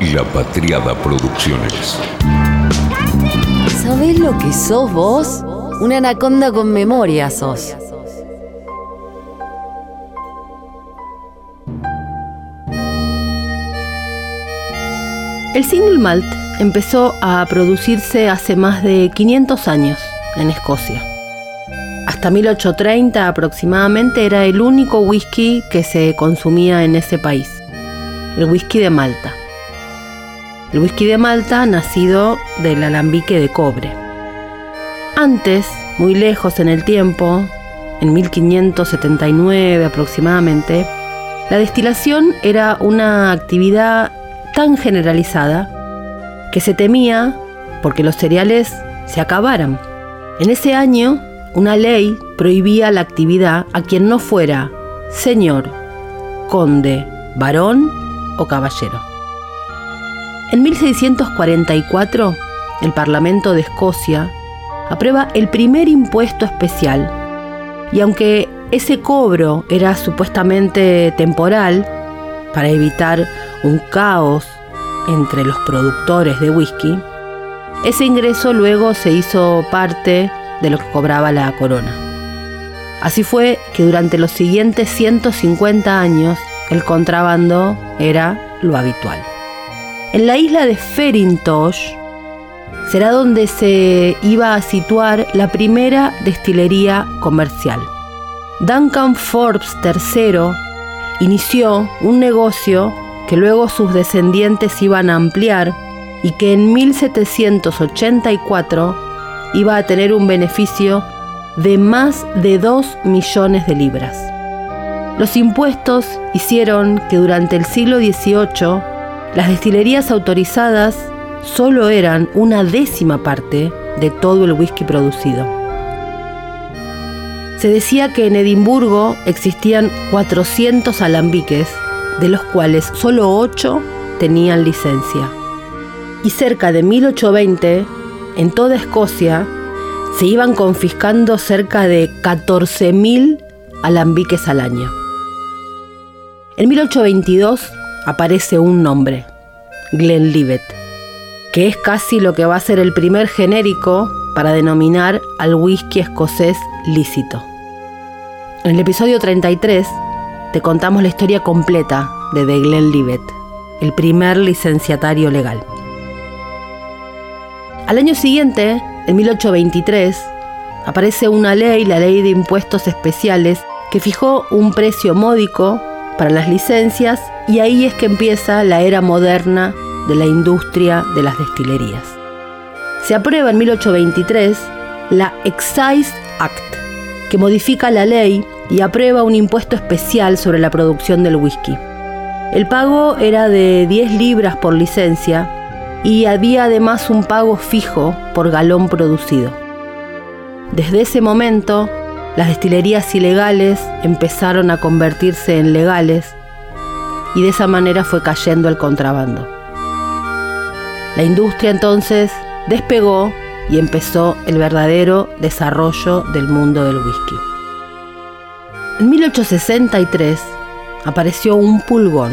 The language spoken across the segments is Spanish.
La Patriada Producciones. ¿Sabés lo que sos vos? Una anaconda con memoria sos. El single malt empezó a producirse hace más de 500 años en Escocia. Hasta 1830 aproximadamente era el único whisky que se consumía en ese país, el whisky de Malta. El whisky de Malta nacido del alambique de cobre. Antes, muy lejos en el tiempo, en 1579 aproximadamente, la destilación era una actividad tan generalizada que se temía porque los cereales se acabaran. En ese año, una ley prohibía la actividad a quien no fuera señor, conde, varón o caballero. En 1644, el Parlamento de Escocia aprueba el primer impuesto especial y aunque ese cobro era supuestamente temporal, para evitar un caos entre los productores de whisky, ese ingreso luego se hizo parte de lo que cobraba la corona. Así fue que durante los siguientes 150 años el contrabando era lo habitual. En la isla de Ferintosh será donde se iba a situar la primera destilería comercial. Duncan Forbes III inició un negocio que luego sus descendientes iban a ampliar y que en 1784 iba a tener un beneficio de más de 2 millones de libras. Los impuestos hicieron que durante el siglo XVIII las destilerías autorizadas solo eran una décima parte de todo el whisky producido. Se decía que en Edimburgo existían 400 alambiques, de los cuales solo 8 tenían licencia. Y cerca de 1820, en toda Escocia, se iban confiscando cerca de 14.000 alambiques al año. En 1822 aparece un nombre, Glenlivet, que es casi lo que va a ser el primer genérico para denominar al whisky escocés lícito. En el episodio 33 te contamos la historia completa de The Glenlivet, el primer licenciatario legal. Al año siguiente, en 1823, aparece una ley, la ley de impuestos especiales, que fijó un precio módico para las licencias y ahí es que empieza la era moderna de la industria de las destilerías. Se aprueba en 1823 la Excise Act, que modifica la ley y aprueba un impuesto especial sobre la producción del whisky. El pago era de 10 libras por licencia y había además un pago fijo por galón producido. Desde ese momento, las destilerías ilegales empezaron a convertirse en legales y de esa manera fue cayendo el contrabando. La industria entonces despegó y empezó el verdadero desarrollo del mundo del whisky. En 1863 apareció un pulgón,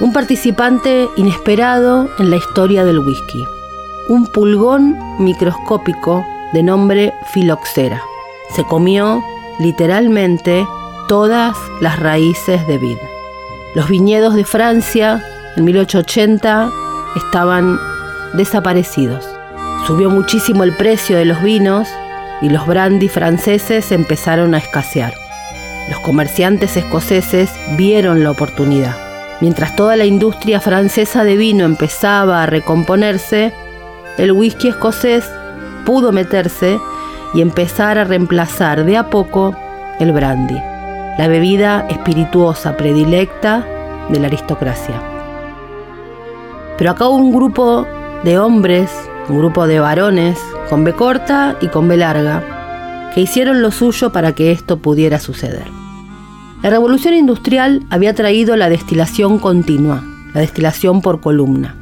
un participante inesperado en la historia del whisky, un pulgón microscópico de nombre Filoxera. Se comió literalmente todas las raíces de vid. Los viñedos de Francia en 1880 estaban desaparecidos. Subió muchísimo el precio de los vinos y los brandy franceses empezaron a escasear. Los comerciantes escoceses vieron la oportunidad. Mientras toda la industria francesa de vino empezaba a recomponerse, el whisky escocés pudo meterse y empezar a reemplazar de a poco el brandy, la bebida espirituosa predilecta de la aristocracia. Pero acá hubo un grupo de hombres, un grupo de varones, con B corta y con B larga, que hicieron lo suyo para que esto pudiera suceder. La revolución industrial había traído la destilación continua, la destilación por columna.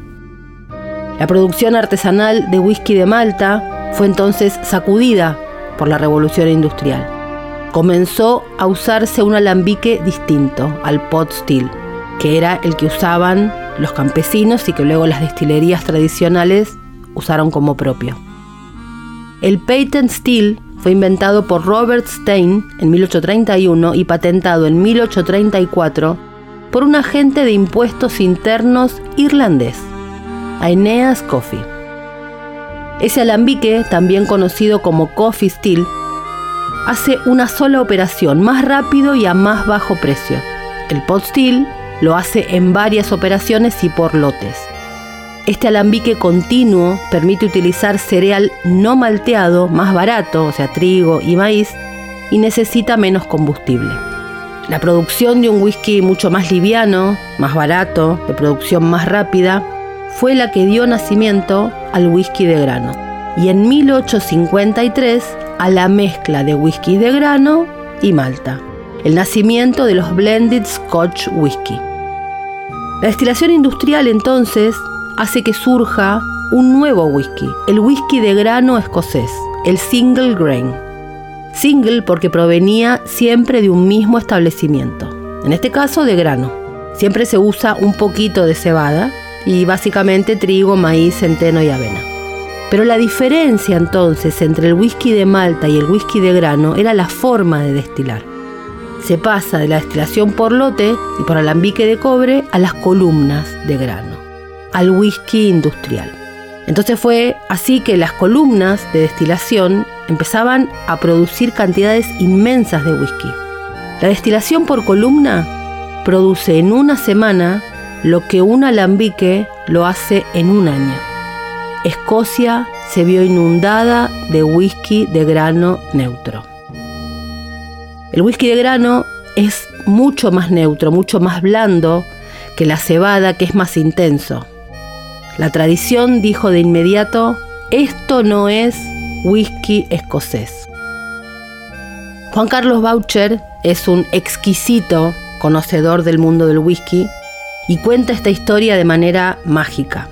La producción artesanal de whisky de Malta fue entonces sacudida por la revolución industrial. Comenzó a usarse un alambique distinto al pot still, que era el que usaban los campesinos y que luego las destilerías tradicionales usaron como propio. El patent still fue inventado por Robert Stein en 1831 y patentado en 1834 por un agente de impuestos internos irlandés, Aeneas Coffey. Ese alambique, también conocido como Coffee Still, hace una sola operación más rápido y a más bajo precio. El pot still lo hace en varias operaciones y por lotes. Este alambique continuo permite utilizar cereal no malteado más barato, o sea, trigo y maíz, y necesita menos combustible. La producción de un whisky mucho más liviano, más barato, de producción más rápida, fue la que dio nacimiento al whisky de grano. Y en 1853 a la mezcla de whisky de grano y malta, el nacimiento de los blended Scotch whisky. La destilación industrial entonces hace que surja un nuevo whisky, el whisky de grano escocés, el single grain. Single porque provenía siempre de un mismo establecimiento, en este caso de grano. Siempre se usa un poquito de cebada y básicamente trigo, maíz, centeno y avena. Pero la diferencia entonces entre el whisky de malta y el whisky de grano era la forma de destilar. Se pasa de la destilación por lote y por alambique de cobre a las columnas de grano, al whisky industrial. Entonces fue así que las columnas de destilación empezaban a producir cantidades inmensas de whisky. La destilación por columna produce en una semana lo que un alambique lo hace en un año. Escocia se vio inundada de whisky de grano neutro. El whisky de grano es mucho más neutro, mucho más blando que la cebada que es más intenso. La tradición dijo de inmediato, esto no es whisky escocés. Juan Carlos Boucher es un exquisito conocedor del mundo del whisky y cuenta esta historia de manera mágica.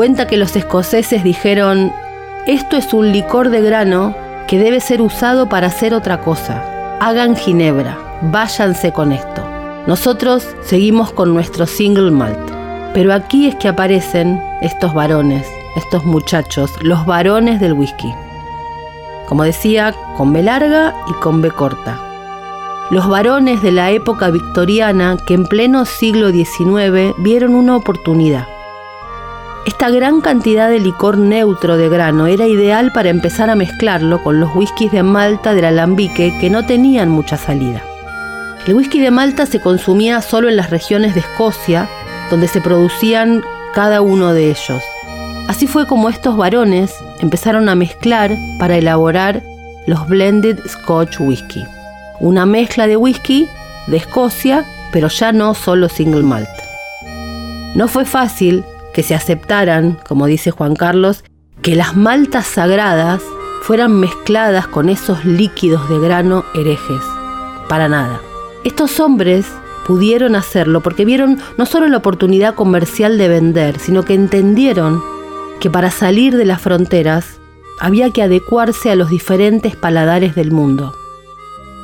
Cuenta que los escoceses dijeron, esto es un licor de grano que debe ser usado para hacer otra cosa. Hagan ginebra, váyanse con esto. Nosotros seguimos con nuestro single malt. Pero aquí es que aparecen estos varones, estos muchachos, los varones del whisky. Como decía, con B larga y con B corta. Los varones de la época victoriana que en pleno siglo XIX vieron una oportunidad esta gran cantidad de licor neutro de grano era ideal para empezar a mezclarlo con los whiskies de Malta del alambique que no tenían mucha salida. El whisky de Malta se consumía solo en las regiones de Escocia, donde se producían cada uno de ellos. Así fue como estos varones empezaron a mezclar para elaborar los blended Scotch whisky, una mezcla de whisky de Escocia, pero ya no solo single malt. No fue fácil que se aceptaran, como dice Juan Carlos, que las maltas sagradas fueran mezcladas con esos líquidos de grano herejes. Para nada. Estos hombres pudieron hacerlo porque vieron no solo la oportunidad comercial de vender, sino que entendieron que para salir de las fronteras había que adecuarse a los diferentes paladares del mundo.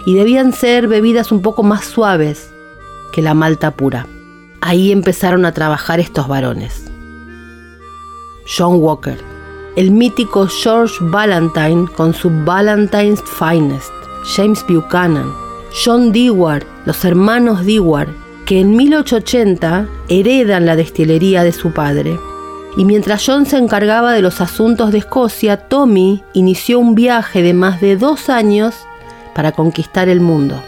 Y debían ser bebidas un poco más suaves que la malta pura. Ahí empezaron a trabajar estos varones. John Walker, el mítico George Valentine con su Valentine's Finest, James Buchanan, John Dewar, los hermanos Dewar, que en 1880 heredan la destilería de su padre. Y mientras John se encargaba de los asuntos de Escocia, Tommy inició un viaje de más de dos años para conquistar el mundo.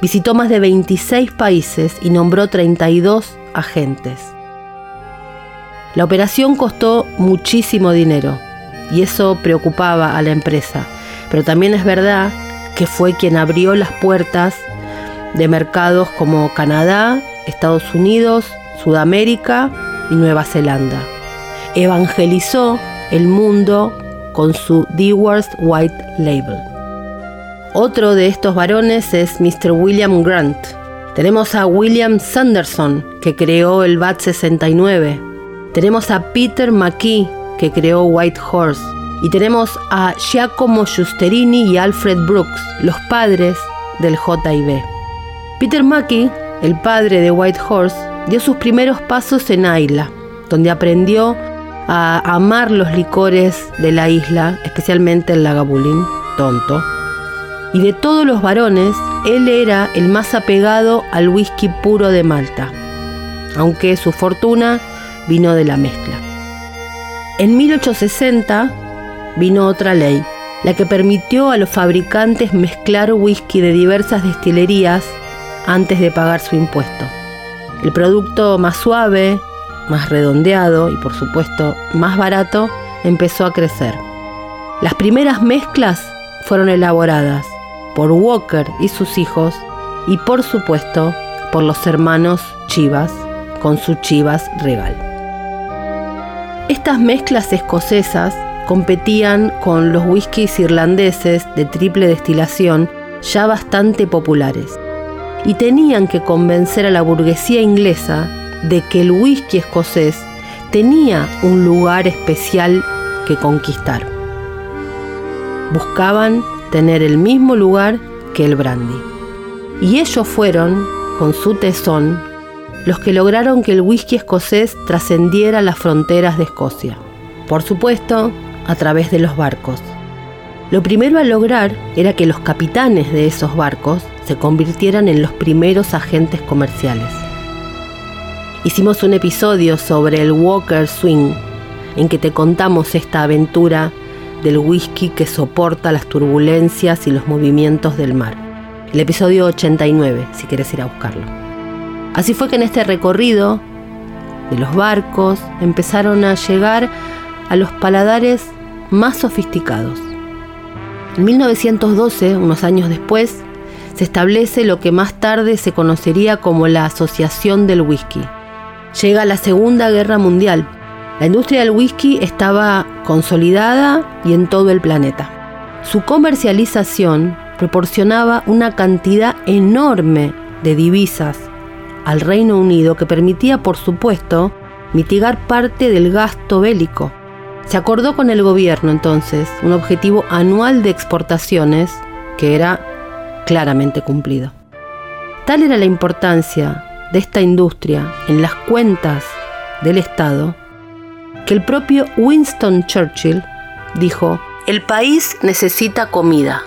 Visitó más de 26 países y nombró 32 agentes. La operación costó muchísimo dinero y eso preocupaba a la empresa, pero también es verdad que fue quien abrió las puertas de mercados como Canadá, Estados Unidos, Sudamérica y Nueva Zelanda. Evangelizó el mundo con su Dewar's White Label. Otro de estos varones es Mr. William Grant. Tenemos a William Sanderson, que creó el VAT 69, tenemos a Peter McKee, que creó White Horse. Y tenemos a Giacomo Giusterini y Alfred Brooks, los padres del JIB. Peter McKee, el padre de White Horse, dio sus primeros pasos en Ayla, donde aprendió a amar los licores de la isla, especialmente el Lagavulin, tonto. Y de todos los varones, él era el más apegado al whisky puro de Malta, aunque su fortuna vino de la mezcla. En 1860 vino otra ley, la que permitió a los fabricantes mezclar whisky de diversas destilerías antes de pagar su impuesto. El producto más suave, más redondeado y por supuesto más barato empezó a crecer. Las primeras mezclas fueron elaboradas por Walker y sus hijos y por supuesto por los hermanos Chivas con su Chivas Regal. Estas mezclas escocesas competían con los whiskies irlandeses de triple destilación ya bastante populares y tenían que convencer a la burguesía inglesa de que el whisky escocés tenía un lugar especial que conquistar. Buscaban tener el mismo lugar que el brandy. Y ellos fueron, con su tesón, los que lograron que el whisky escocés trascendiera las fronteras de Escocia. Por supuesto, a través de los barcos. Lo primero a lograr era que los capitanes de esos barcos se convirtieran en los primeros agentes comerciales. Hicimos un episodio sobre el Walker Swing, en que te contamos esta aventura del whisky que soporta las turbulencias y los movimientos del mar. El episodio 89, si quieres ir a buscarlo. Así fue que en este recorrido de los barcos empezaron a llegar a los paladares más sofisticados. En 1912, unos años después, se establece lo que más tarde se conocería como la Asociación del Whisky. Llega la Segunda Guerra Mundial. La industria del whisky estaba consolidada y en todo el planeta. Su comercialización proporcionaba una cantidad enorme de divisas al Reino Unido que permitía, por supuesto, mitigar parte del gasto bélico. Se acordó con el gobierno entonces un objetivo anual de exportaciones que era claramente cumplido. Tal era la importancia de esta industria en las cuentas del Estado que el propio Winston Churchill dijo, el país necesita comida,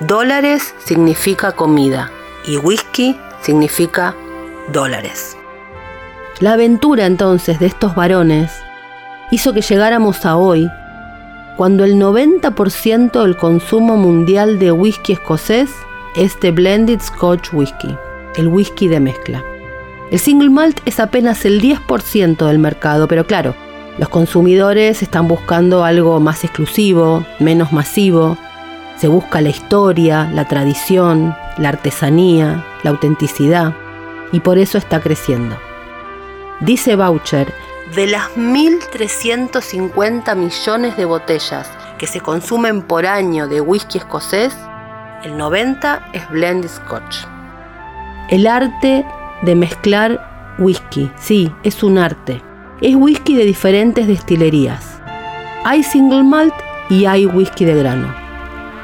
dólares significa comida y whisky significa dólares. La aventura entonces de estos varones hizo que llegáramos a hoy, cuando el 90% del consumo mundial de whisky escocés es de Blended Scotch Whisky, el whisky de mezcla. El single malt es apenas el 10% del mercado, pero claro, los consumidores están buscando algo más exclusivo, menos masivo. Se busca la historia, la tradición, la artesanía, la autenticidad, y por eso está creciendo. Dice Boucher, de las 1.350 millones de botellas que se consumen por año de whisky escocés, el 90 es blended scotch. El arte de mezclar whisky, sí, es un arte. Es whisky de diferentes destilerías. Hay single malt y hay whisky de grano.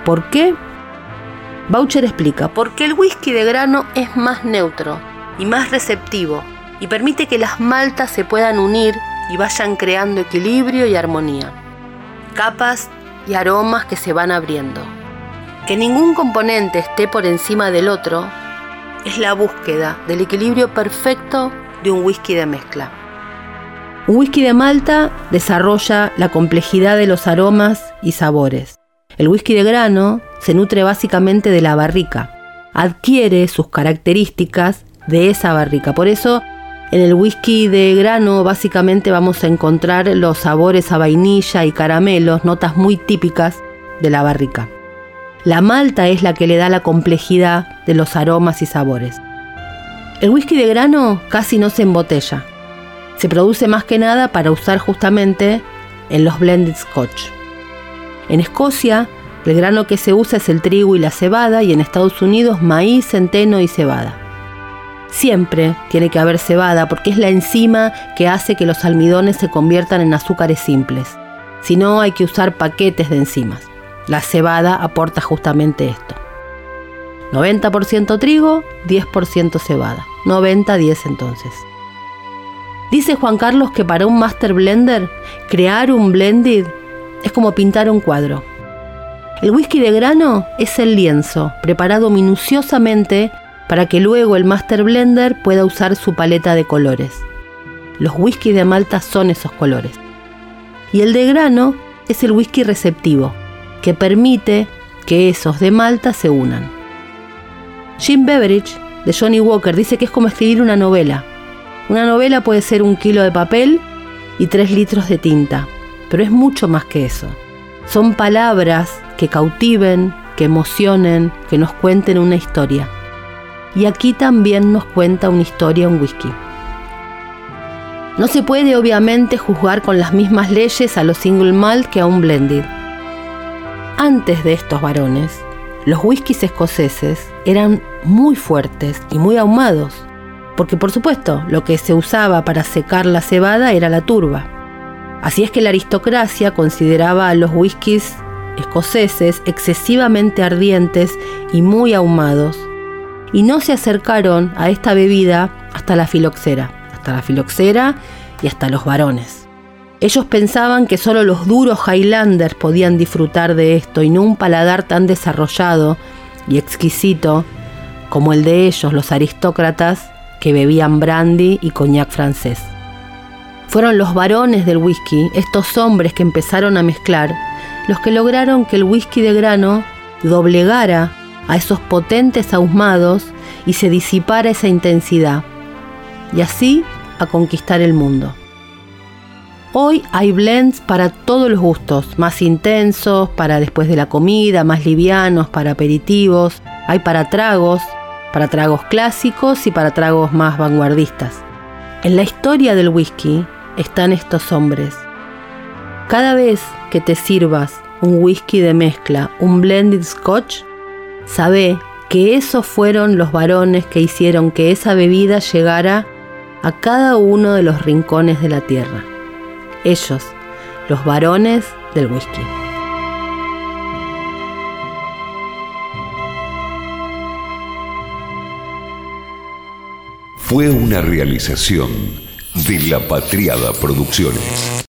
¿Por qué? Boucher explica, porque el whisky de grano es más neutro y más receptivo y permite que las maltas se puedan unir y vayan creando equilibrio y armonía. Capas y aromas que se van abriendo. Que ningún componente esté por encima del otro es la búsqueda del equilibrio perfecto de un whisky de mezcla. Un whisky de Malta desarrolla la complejidad de los aromas y sabores. El whisky de grano se nutre básicamente de la barrica, adquiere sus características de esa barrica. Por eso, en el whisky de grano básicamente vamos a encontrar los sabores a vainilla y caramelos, notas muy típicas de la barrica. La malta es la que le da la complejidad de los aromas y sabores. El whisky de grano casi no se embotella. Se produce más que nada para usar justamente en los blended scotch. En Escocia, el grano que se usa es el trigo y la cebada y en Estados Unidos maíz, centeno y cebada. Siempre tiene que haber cebada porque es la enzima que hace que los almidones se conviertan en azúcares simples. Si no, hay que usar paquetes de enzimas. La cebada aporta justamente esto. 90% trigo, 10% cebada. 90-10 entonces. Dice Juan Carlos que para un master blender, crear un blended es como pintar un cuadro. El whisky de grano es el lienzo, preparado minuciosamente para que luego el master blender pueda usar su paleta de colores. Los whisky de Malta son esos colores. Y el de grano es el whisky receptivo, que permite que esos de Malta se unan. Jim Beveridge, de Johnny Walker, dice que es como escribir una novela. Una novela puede ser un kilo de papel y tres litros de tinta, pero es mucho más que eso. Son palabras que cautiven, que emocionen, que nos cuenten una historia. Y aquí también nos cuenta una historia un whisky. No se puede obviamente juzgar con las mismas leyes a los single malt que a un blended. Antes de estos varones, los whiskies escoceses eran muy fuertes y muy ahumados, porque por supuesto lo que se usaba para secar la cebada era la turba. Así es que la aristocracia consideraba a los whiskies escoceses excesivamente ardientes y muy ahumados, y no se acercaron a esta bebida hasta la filoxera, hasta la filoxera y hasta los varones. Ellos pensaban que solo los duros Highlanders podían disfrutar de esto y no un paladar tan desarrollado y exquisito como el de ellos, los aristócratas, que bebían brandy y coñac francés. Fueron los varones del whisky, estos hombres que empezaron a mezclar, los que lograron que el whisky de grano doblegara a esos potentes ahumados y se disipara esa intensidad, y así a conquistar el mundo. Hoy hay blends para todos los gustos, más intensos, para después de la comida, más livianos, para aperitivos, hay para tragos, para tragos clásicos y para tragos más vanguardistas. En la historia del whisky están estos hombres. Cada vez que te sirvas un whisky de mezcla, un blended scotch, sabe que esos fueron los varones que hicieron que esa bebida llegara a cada uno de los rincones de la tierra. Ellos, los varones del whisky. Fue una realización de La Patriada Producciones.